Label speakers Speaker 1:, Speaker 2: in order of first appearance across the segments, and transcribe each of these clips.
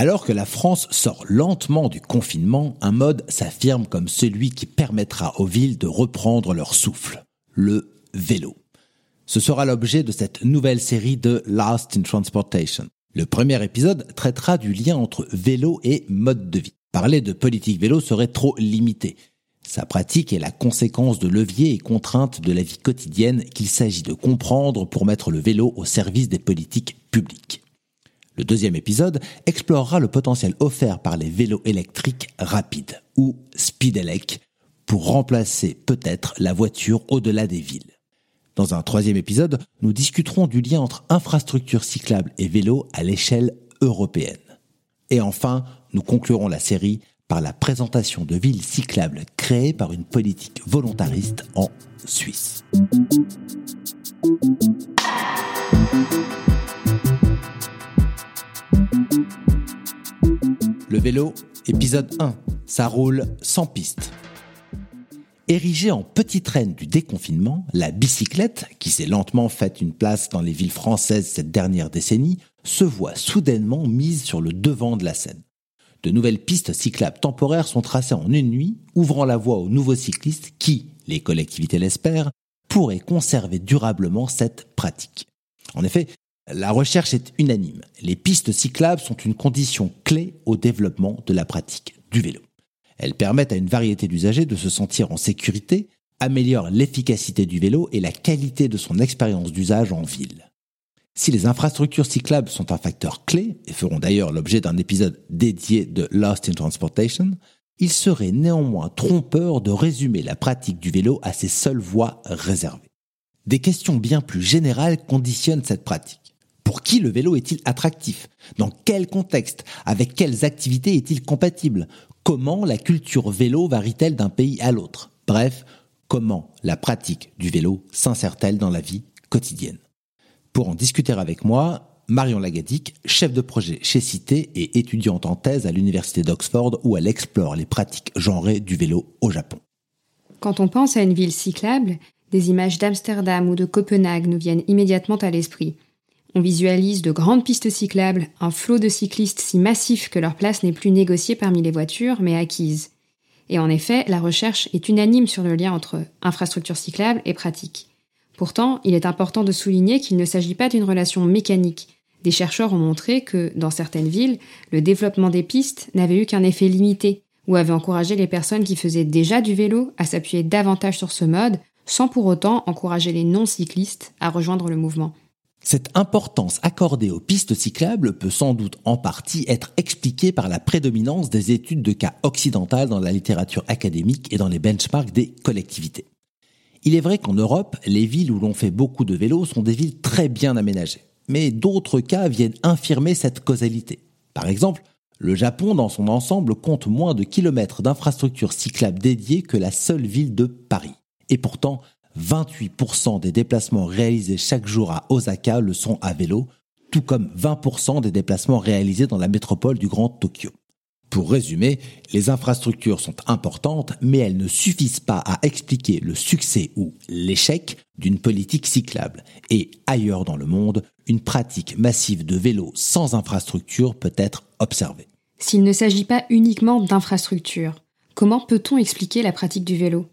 Speaker 1: Alors que la France sort lentement du confinement, un mode s'affirme comme celui qui permettra aux villes de reprendre leur souffle, le vélo. Ce sera l'objet de cette nouvelle série de Last in Transportation. Le premier épisode traitera du lien entre vélo et mode de vie. Parler de politique vélo serait trop limité. Sa pratique est la conséquence de leviers et contraintes de la vie quotidienne qu'il s'agit de comprendre pour mettre le vélo au service des politiques publiques. Le deuxième épisode explorera le potentiel offert par les vélos électriques rapides, ou speedelec, pour remplacer peut-être la voiture au-delà des villes. Dans un troisième épisode, nous discuterons du lien entre infrastructures cyclables et vélos à l'échelle européenne. Et enfin, nous conclurons la série par la présentation de villes cyclables créées par une politique volontariste en Suisse. Le vélo, épisode 1. Ça roule sans piste. Érigée en petite reine du déconfinement, la bicyclette, qui s'est lentement faite une place dans les villes françaises cette dernière décennie, se voit soudainement mise sur le devant de la scène. De nouvelles pistes cyclables temporaires sont tracées en une nuit, ouvrant la voie aux nouveaux cyclistes qui, les collectivités l'espèrent, pourraient conserver durablement cette pratique. En effet, la recherche est unanime. Les pistes cyclables sont une condition clé au développement de la pratique du vélo. Elles permettent à une variété d'usagers de se sentir en sécurité, améliorent l'efficacité du vélo et la qualité de son expérience d'usage en ville. Si les infrastructures cyclables sont un facteur clé, et feront d'ailleurs l'objet d'un épisode dédié de Lost in Transportation, il serait néanmoins trompeur de résumer la pratique du vélo à ses seules voies réservées. Des questions bien plus générales conditionnent cette pratique. Pour qui le vélo est-il attractif? Dans quel contexte? Avec quelles activités est-il compatible? Comment la culture vélo varie-t-elle d'un pays à l'autre? Bref, comment la pratique du vélo s'insère-t-elle dans la vie quotidienne? Pour en discuter avec moi, Marion Lagadic, chef de projet chez Cité et étudiante en thèse à l'université d'Oxford où elle explore les pratiques genrées du vélo au Japon.
Speaker 2: Quand on pense à une ville cyclable, des images d'Amsterdam ou de Copenhague nous viennent immédiatement à l'esprit. On visualise de grandes pistes cyclables, un flot de cyclistes si massif que leur place n'est plus négociée parmi les voitures, mais acquise. Et en effet, la recherche est unanime sur le lien entre infrastructure cyclable et pratique. Pourtant, il est important de souligner qu'il ne s'agit pas d'une relation mécanique. Des chercheurs ont montré que, dans certaines villes, le développement des pistes n'avait eu qu'un effet limité, ou avait encouragé les personnes qui faisaient déjà du vélo à s'appuyer davantage sur ce mode, sans pour autant encourager les non-cyclistes à rejoindre le mouvement.
Speaker 1: Cette importance accordée aux pistes cyclables peut sans doute en partie être expliquée par la prédominance des études de cas occidentales dans la littérature académique et dans les benchmarks des collectivités. Il est vrai qu'en Europe, les villes où l'on fait beaucoup de vélos sont des villes très bien aménagées. Mais d'autres cas viennent infirmer cette causalité. Par exemple, le Japon, dans son ensemble, compte moins de kilomètres d'infrastructures cyclables dédiées que la seule ville de Paris. Et pourtant, 28% des déplacements réalisés chaque jour à Osaka le sont à vélo, tout comme 20% des déplacements réalisés dans la métropole du Grand Tokyo. Pour résumer, les infrastructures sont importantes, mais elles ne suffisent pas à expliquer le succès ou l'échec d'une politique cyclable. Et ailleurs dans le monde, une pratique massive de vélo sans infrastructure peut être observée.
Speaker 2: S'il ne s'agit pas uniquement d'infrastructures, comment peut-on expliquer la pratique du vélo?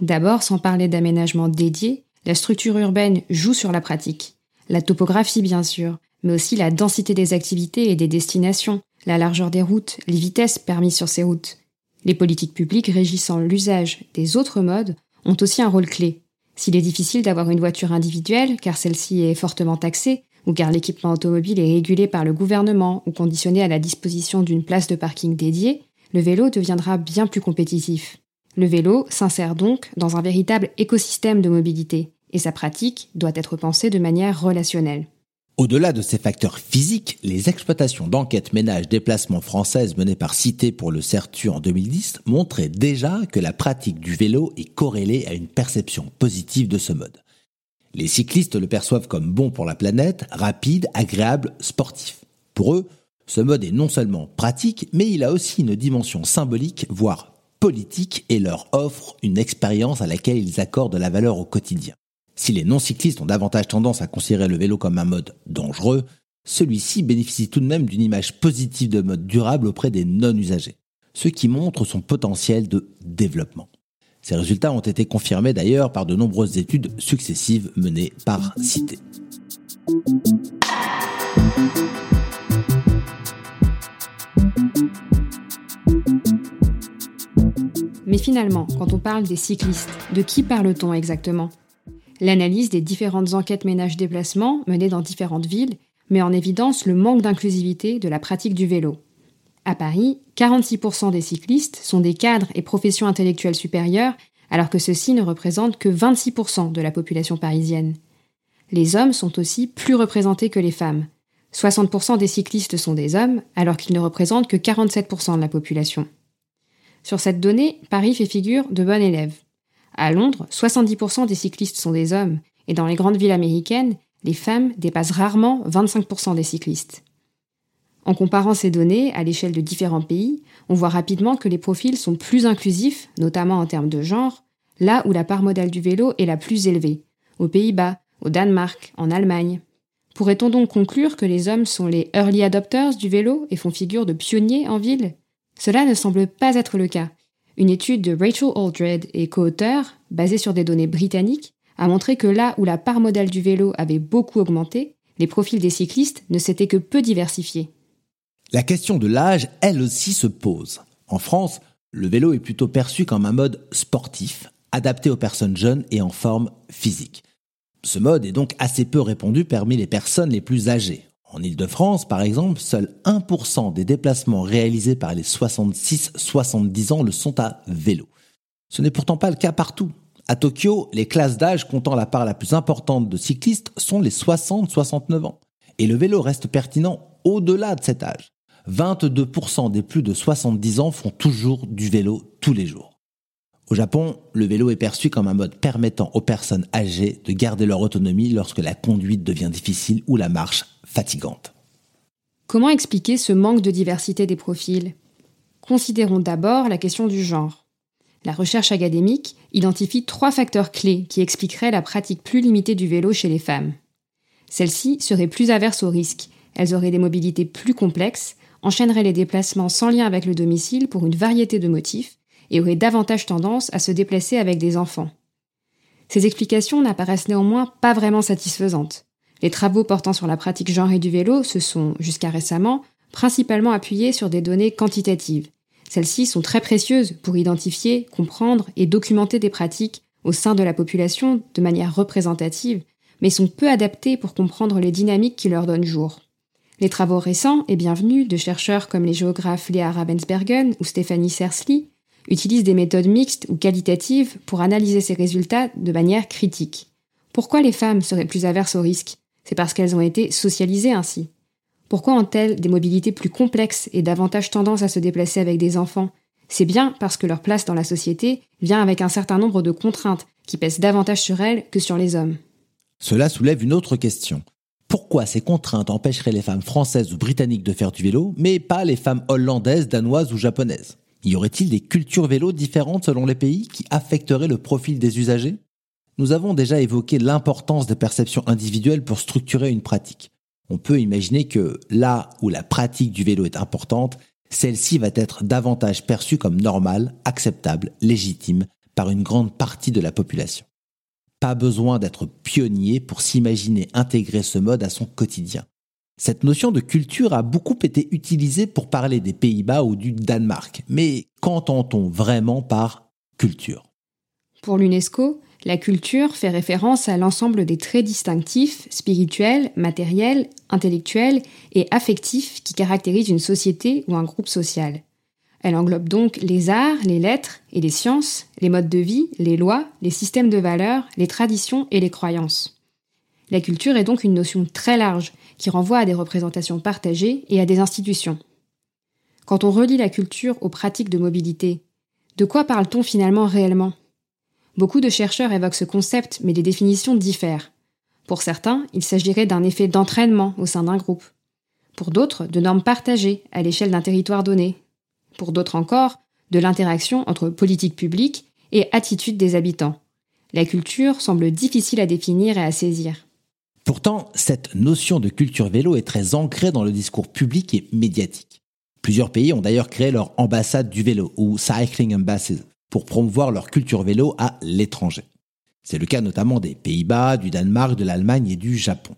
Speaker 2: D'abord, sans parler d'aménagement dédié, la structure urbaine joue sur la pratique. La topographie, bien sûr, mais aussi la densité des activités et des destinations, la largeur des routes, les vitesses permises sur ces routes. Les politiques publiques régissant l'usage des autres modes ont aussi un rôle clé. S'il est difficile d'avoir une voiture individuelle, car celle-ci est fortement taxée, ou car l'équipement automobile est régulé par le gouvernement ou conditionné à la disposition d'une place de parking dédiée, le vélo deviendra bien plus compétitif. Le vélo s'insère donc dans un véritable écosystème de mobilité, et sa pratique doit être pensée de manière relationnelle.
Speaker 1: Au-delà de ces facteurs physiques, les exploitations d'enquête ménage déplacement françaises menées par Cité pour le CERTU en 2010 montraient déjà que la pratique du vélo est corrélée à une perception positive de ce mode. Les cyclistes le perçoivent comme bon pour la planète, rapide, agréable, sportif. Pour eux, ce mode est non seulement pratique, mais il a aussi une dimension symbolique, voire politique, et leur offre une expérience à laquelle ils accordent la valeur au quotidien. Si les non-cyclistes ont davantage tendance à considérer le vélo comme un mode dangereux, celui-ci bénéficie tout de même d'une image positive de mode durable auprès des non-usagers, ce qui montre son potentiel de développement. Ces résultats ont été confirmés d'ailleurs par de nombreuses études successives menées par Cité.
Speaker 2: Mais finalement, quand on parle des cyclistes, de qui parle-t-on exactement? L'analyse des différentes enquêtes ménage-déplacement menées dans différentes villes met en évidence le manque d'inclusivité de la pratique du vélo. À Paris, 46% des cyclistes sont des cadres et professions intellectuelles supérieures, alors que ceux-ci ne représentent que 26% de la population parisienne. Les hommes sont aussi plus représentés que les femmes. 60% des cyclistes sont des hommes, alors qu'ils ne représentent que 47% de la population. Sur cette donnée, Paris fait figure de bon élève. À Londres, 70% des cyclistes sont des hommes, et dans les grandes villes américaines, les femmes dépassent rarement 25% des cyclistes. En comparant ces données à l'échelle de différents pays, on voit rapidement que les profils sont plus inclusifs, notamment en termes de genre, là où la part modale du vélo est la plus élevée, aux Pays-Bas, au Danemark, en Allemagne. Pourrait-on donc conclure que les hommes sont les early adopters du vélo et font figure de pionniers en ville? Cela ne semble pas être le cas, une étude de Rachel Aldred et co-auteur, basée sur des données britanniques, a montré que là où la part modale du vélo avait beaucoup augmenté, les profils des cyclistes ne s'étaient que peu diversifiés.
Speaker 1: La question de l'âge, elle aussi, se pose. En France, le vélo est plutôt perçu comme un mode sportif, adapté aux personnes jeunes et en forme physique. Ce mode est donc assez peu répandu parmi les personnes les plus âgées. En Ile-de-France, par exemple, seul 1% des déplacements réalisés par les 66-70 ans le sont à vélo. Ce n'est pourtant pas le cas partout. À Tokyo, les classes d'âge comptant la part la plus importante de cyclistes sont les 60-69 ans. Et le vélo reste pertinent au-delà de cet âge. 22% des plus de 70 ans font toujours du vélo tous les jours. Au Japon, le vélo est perçu comme un mode permettant aux personnes âgées de garder leur autonomie lorsque la conduite devient difficile ou la marche fatigante.
Speaker 2: Comment expliquer ce manque de diversité des profils? Considérons d'abord la question du genre. La recherche académique identifie trois facteurs clés qui expliqueraient la pratique plus limitée du vélo chez les femmes. Celles-ci seraient plus averses au risque, elles auraient des mobilités plus complexes, enchaîneraient les déplacements sans lien avec le domicile pour une variété de motifs, et auraient davantage tendance à se déplacer avec des enfants. Ces explications n'apparaissent néanmoins pas vraiment satisfaisantes. Les travaux portant sur la pratique genrée du vélo se sont, jusqu'à récemment, principalement appuyés sur des données quantitatives. Celles-ci sont très précieuses pour identifier, comprendre et documenter des pratiques au sein de la population de manière représentative, mais sont peu adaptées pour comprendre les dynamiques qui leur donnent jour. Les travaux récents et bienvenus de chercheurs comme les géographes Léa Ravensbergen ou Stéphanie Sersli utilise des méthodes mixtes ou qualitatives pour analyser ces résultats de manière critique. Pourquoi les femmes seraient plus averses au risque C'est parce qu'elles ont été socialisées ainsi. Pourquoi ont-elles des mobilités plus complexes et davantage tendance à se déplacer avec des enfants? C'est bien parce que leur place dans la société vient avec un certain nombre de contraintes qui pèsent davantage sur elles que sur les hommes.
Speaker 1: Cela soulève une autre question. Pourquoi ces contraintes empêcheraient les femmes françaises ou britanniques de faire du vélo, mais pas les femmes hollandaises, danoises ou japonaises? Y aurait-il des cultures vélo différentes selon les pays qui affecteraient le profil des usagers? Nous avons déjà évoqué l'importance des perceptions individuelles pour structurer une pratique. On peut imaginer que là où la pratique du vélo est importante, celle-ci va être davantage perçue comme normale, acceptable, légitime par une grande partie de la population. Pas besoin d'être pionnier pour s'imaginer intégrer ce mode à son quotidien. Cette notion de culture a beaucoup été utilisée pour parler des Pays-Bas ou du Danemark. Mais qu'entend-on vraiment par culture?
Speaker 2: Pour l'UNESCO, La culture fait référence à l'ensemble des traits distinctifs, spirituels, matériels, intellectuels et affectifs qui caractérisent une société ou un groupe social. Elle englobe donc les arts, les lettres et les sciences, les modes de vie, les lois, les systèmes de valeurs, les traditions et les croyances. La culture est donc une notion très large qui renvoie à des représentations partagées et à des institutions. Quand on relie la culture aux pratiques de mobilité, de quoi parle-t-on finalement réellement? Beaucoup de chercheurs évoquent ce concept, mais les définitions diffèrent. Pour certains, il s'agirait d'un effet d'entraînement au sein d'un groupe. Pour d'autres, de normes partagées à l'échelle d'un territoire donné. Pour d'autres encore, de l'interaction entre politique publique et attitude des habitants. La culture semble difficile à définir et à saisir.
Speaker 1: Pourtant, cette notion de culture vélo est très ancrée dans le discours public et médiatique. Plusieurs pays ont d'ailleurs créé leur ambassade du vélo, ou Cycling Embassies, pour promouvoir leur culture vélo à l'étranger. C'est le cas notamment des Pays-Bas, du Danemark, de l'Allemagne et du Japon.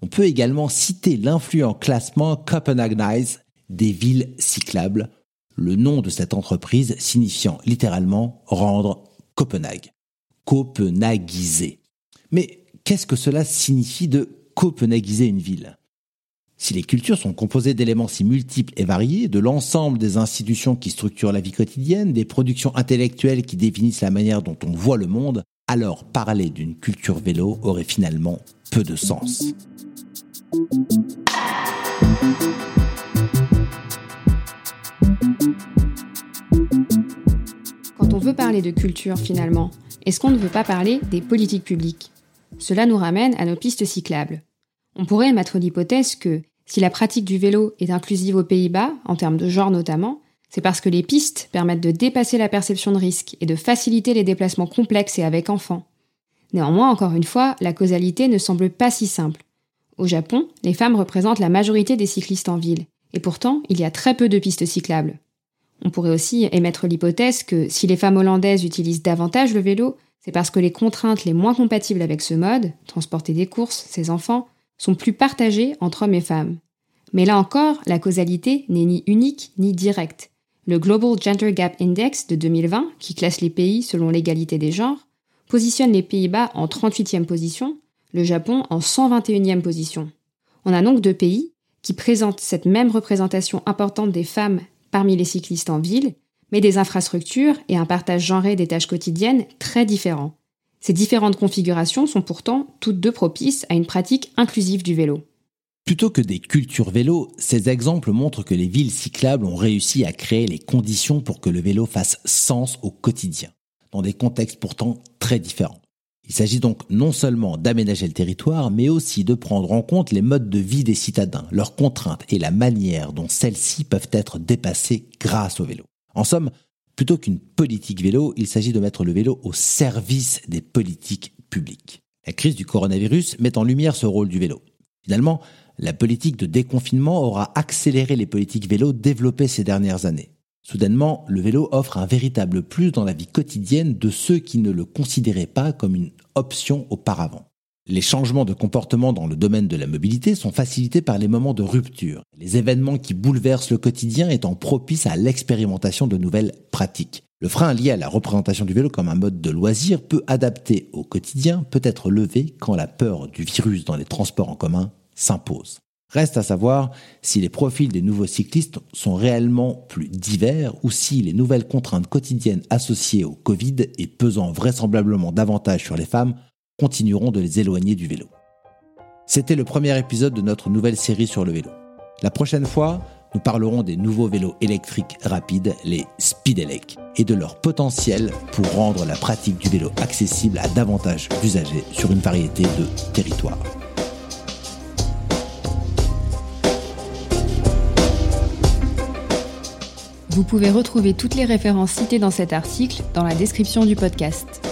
Speaker 1: On peut également citer l'influent classement Copenhagenize des villes cyclables, le nom de cette entreprise signifiant littéralement rendre Copenhague, copenhaguiser. Mais qu'est-ce que cela signifie de copenhaguiser une ville? Si les cultures sont composées d'éléments si multiples et variés, de l'ensemble des institutions qui structurent la vie quotidienne, des productions intellectuelles qui définissent la manière dont on voit le monde, alors parler d'une culture vélo aurait finalement peu de sens.
Speaker 2: Quand on veut parler de culture finalement, est-ce qu'on ne veut pas parler des politiques publiques? Cela nous ramène à nos pistes cyclables. On pourrait mettre l'hypothèse que si la pratique du vélo est inclusive aux Pays-Bas, en termes de genre notamment, c'est parce que les pistes permettent de dépasser la perception de risque et de faciliter les déplacements complexes et avec enfants. Néanmoins, encore une fois, la causalité ne semble pas si simple. Au Japon, les femmes représentent la majorité des cyclistes en ville, et pourtant, il y a très peu de pistes cyclables. On pourrait aussi émettre l'hypothèse que si les femmes hollandaises utilisent davantage le vélo, c'est parce que les contraintes les moins compatibles avec ce mode, transporter des courses, ses enfants, sont plus partagées entre hommes et femmes. Mais là encore, la causalité n'est ni unique ni directe. Le Global Gender Gap Index de 2020, qui classe les pays selon l'égalité des genres, positionne les Pays-Bas en 38e position, le Japon en 121e position. On a donc deux pays qui présentent cette même représentation importante des femmes parmi les cyclistes en ville, mais des infrastructures et un partage genré des tâches quotidiennes très différents. Ces différentes configurations sont pourtant toutes deux propices à une pratique inclusive du vélo.
Speaker 1: Plutôt que des cultures vélo, ces exemples montrent que les villes cyclables ont réussi à créer les conditions pour que le vélo fasse sens au quotidien, dans des contextes pourtant très différents. Il s'agit donc non seulement d'aménager le territoire, mais aussi de prendre en compte les modes de vie des citadins, leurs contraintes et la manière dont celles-ci peuvent être dépassées grâce au vélo. En somme, Plutôt qu'une politique vélo, il s'agit de mettre le vélo au service des politiques publiques. La crise du coronavirus met en lumière ce rôle du vélo. Finalement, la politique de déconfinement aura accéléré les politiques vélo développées ces dernières années. Soudainement, le vélo offre un véritable plus dans la vie quotidienne de ceux qui ne le considéraient pas comme une option auparavant. Les changements de comportement dans le domaine de la mobilité sont facilités par les moments de rupture, les événements qui bouleversent le quotidien étant propices à l'expérimentation de nouvelles pratiques. Le frein lié à la représentation du vélo comme un mode de loisir peu adapté au quotidien peut être levé quand la peur du virus dans les transports en commun s'impose. Reste à savoir si les profils des nouveaux cyclistes sont réellement plus divers ou si les nouvelles contraintes quotidiennes associées au Covid et pesant vraisemblablement davantage sur les femmes continueront de les éloigner du vélo. C'était le premier épisode de notre nouvelle série sur le vélo. La prochaine fois, nous parlerons des nouveaux vélos électriques rapides, les Speedelec, et de leur potentiel pour rendre la pratique du vélo accessible à davantage d'usagers sur une variété de territoires.
Speaker 2: Vous pouvez retrouver toutes les références citées dans cet article dans la description du podcast.